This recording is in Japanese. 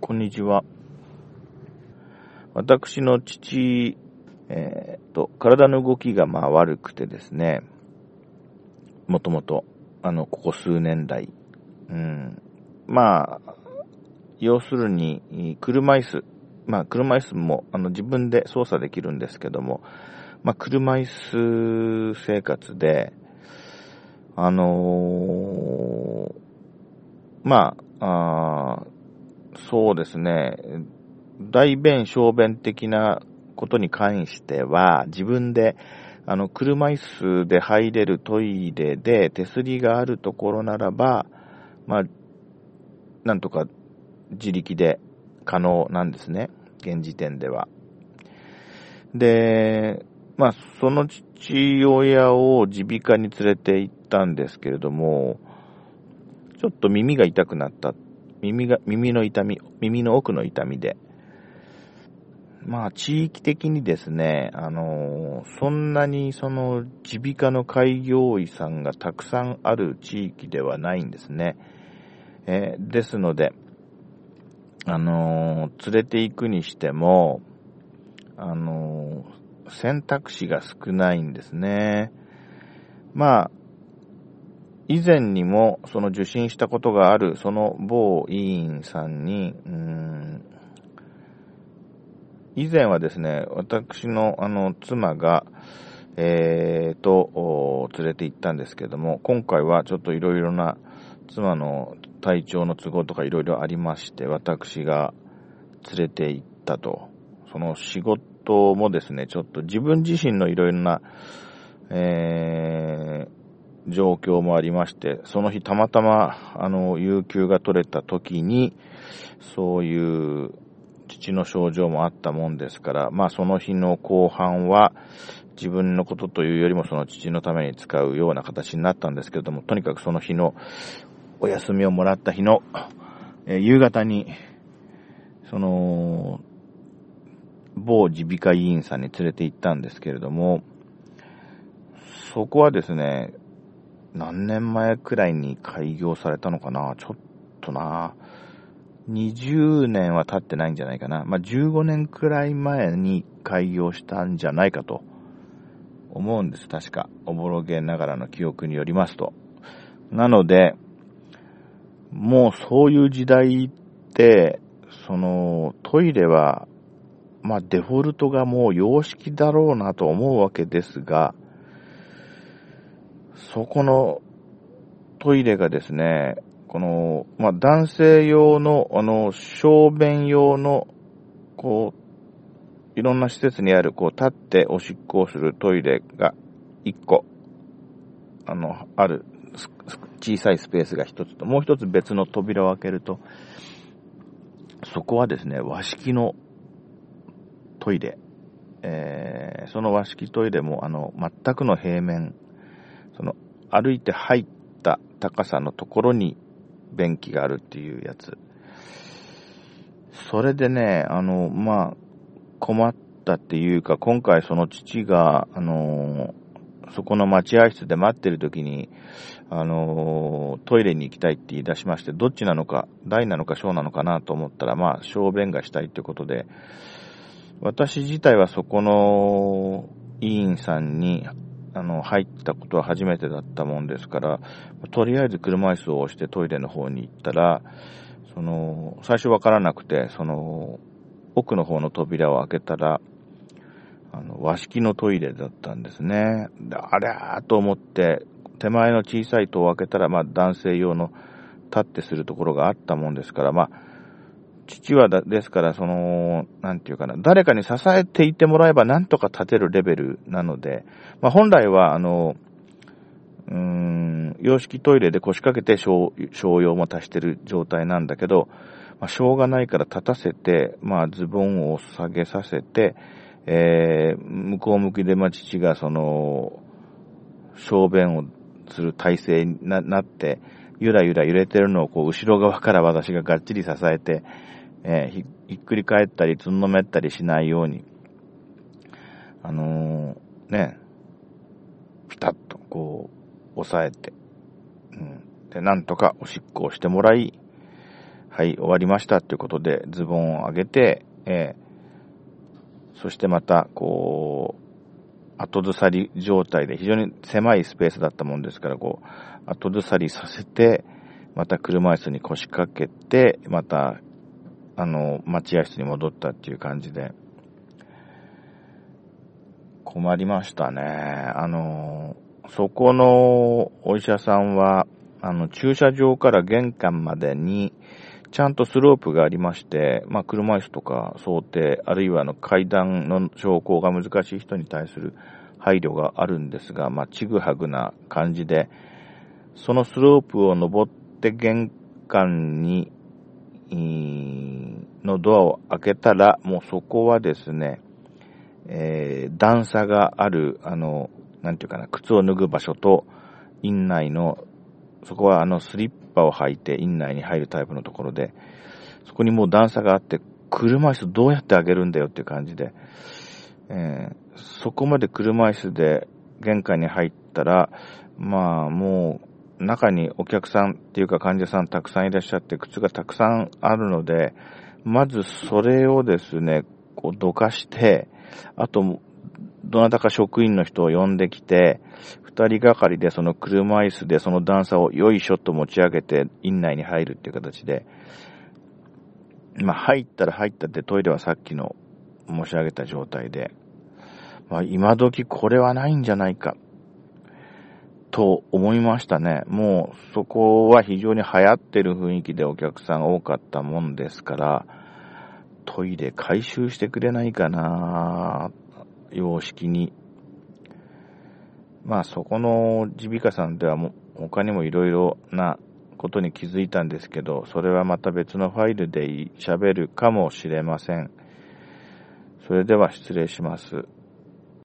こんにちは。私の父、えー、と、体の動きがまあ悪くてですね、もともと、あの、ここ数年来、うん、まあ、要するに、車椅子、まあ、車椅子もあの自分で操作できるんですけども、まあ、車椅子生活で、あのー、まあ、あそうですね、大便、小便的なことに関しては、自分で、あの、車椅子で入れるトイレで手すりがあるところならば、まあ、なんとか自力で可能なんですね。現時点では。で、まあ、その父親を耳鼻科に連れて行ったんですけれども、ちょっと耳が痛くなった。耳が、耳の痛み、耳の奥の痛みで。まあ、地域的にですね、あの、そんなにその耳鼻科の開業医さんがたくさんある地域ではないんですね。えー、ですので、あの、連れて行くにしても、あの、選択肢が少ないんですね。まあ、以前にもその受診したことがあるその某委員さんに、うん、以前はですね、私のあの妻が、えー、と、連れて行ったんですけども、今回はちょっといろいろな妻の体調の都合とかいろいろありまして、私が連れて行ったと。その仕事もですね、ちょっと自分自身のいろいろな、えー、状況もありまして、その日たまたま、あの、有給が取れた時に、そういう父の症状もあったもんですから、まあその日の後半は、自分のことというよりもその父のために使うような形になったんですけれども、とにかくその日のお休みをもらった日の、え、夕方に、その、某耳鼻科医院さんに連れて行ったんですけれども、そこはですね、何年前くらいに開業されたのかな？ちょっとな20年は経ってないんじゃないかな。まあ、15年くらい前に開業したんじゃないかと思うんです。確か。おぼろげながらの記憶によりますと。なので、もうそういう時代って、そのトイレは、まあデフォルトがもう様式だろうなと思うわけですが、そこのトイレがですね、この、まあ男性用の、あの、小便用の、こう、いろんな施設にある、こう、立っておしっこをするトイレが1個、あの、ある小さいスペースが一つと、もう一つ別の扉を開けると、そこはですね、和式のトイレ。えー、その和式トイレも、あの、全くの平面、その、歩いて入った高さのところに便器があるっていうやつ。それでね、あの、まあ、困ったっていうか、今回その父が、あの、そこの待合室で待ってる時に、あのトイレに行きたいって言い出しまして、どっちなのか、大なのか小なのかなと思ったら、まあ、小便がしたいってことで、私自体はそこの委員さんに、あの、入ったことは初めてだったもんですから、とりあえず車椅子を押してトイレの方に行ったら、その、最初わからなくて、その、奥の方の扉を開けたら、あの、和式のトイレだったんですね。であれーと思って、手前の小さい戸を開けたら、まあ男性用の立ってするところがあったもんですから、まあ、父はだですから、その、なんていうかな、誰かに支えていてもらえばなんとか立てるレベルなので、まあ本来は、あの、うーん、洋式トイレで腰掛けて商用も足してる状態なんだけど、まあ、しょうがないから立たせて、まあズボンを下げさせて、えー、向こう向きで、まあ、父がその、小便をする体勢になって、ゆらゆら揺れてるのをこう、後ろ側から私ががっちり支えて、えー、ひひっくり返ったり、つんのめったりしないように、あのー、ね、ピタッとこう、押さえて、うん。で、なんとかおしっこをしてもらい、はい、終わりましたということで、ズボンを上げて、えー、そしてまた、こう、後ずさり状態で、非常に狭いスペースだったもんですから、こう、後ずさりさせて、また車椅子に腰掛けて、また、あの、待合室に戻ったっていう感じで、困りましたね。あの、そこのお医者さんは、あの、駐車場から玄関までに、ちゃんとスロープがありまして、まあ、車椅子とか想定、あるいはあの階段の昇降が難しい人に対する配慮があるんですが、まあ、ちぐはぐな感じで、そのスロープを登って玄関に、のドアを開けたら、もうそこはですね、えー、段差がある、あの、なんていうかな、靴を脱ぐ場所と、院内の、そこはあのスリッパを履いて院内に入るタイプのところで、そこにもう段差があって、車椅子どうやってあげるんだよっていう感じで、えー、そこまで車椅子で玄関に入ったら、まあもう中にお客さんっていうか患者さんたくさんいらっしゃって靴がたくさんあるので、まずそれをですね、こうどかして、あと、どなたか職員の人を呼んできて、二人がかりでその車椅子でその段差をよいしょと持ち上げて院内に入るっていう形で、まあ入ったら入ったってトイレはさっきの申し上げた状態で、まあ今時これはないんじゃないか、と思いましたね。もうそこは非常に流行ってる雰囲気でお客さん多かったもんですから、トイレ回収してくれないかな、様式に。まあそこの耳鼻科さんではも他にもいろいろなことに気づいたんですけど、それはまた別のファイルで喋るかもしれません。それでは失礼します。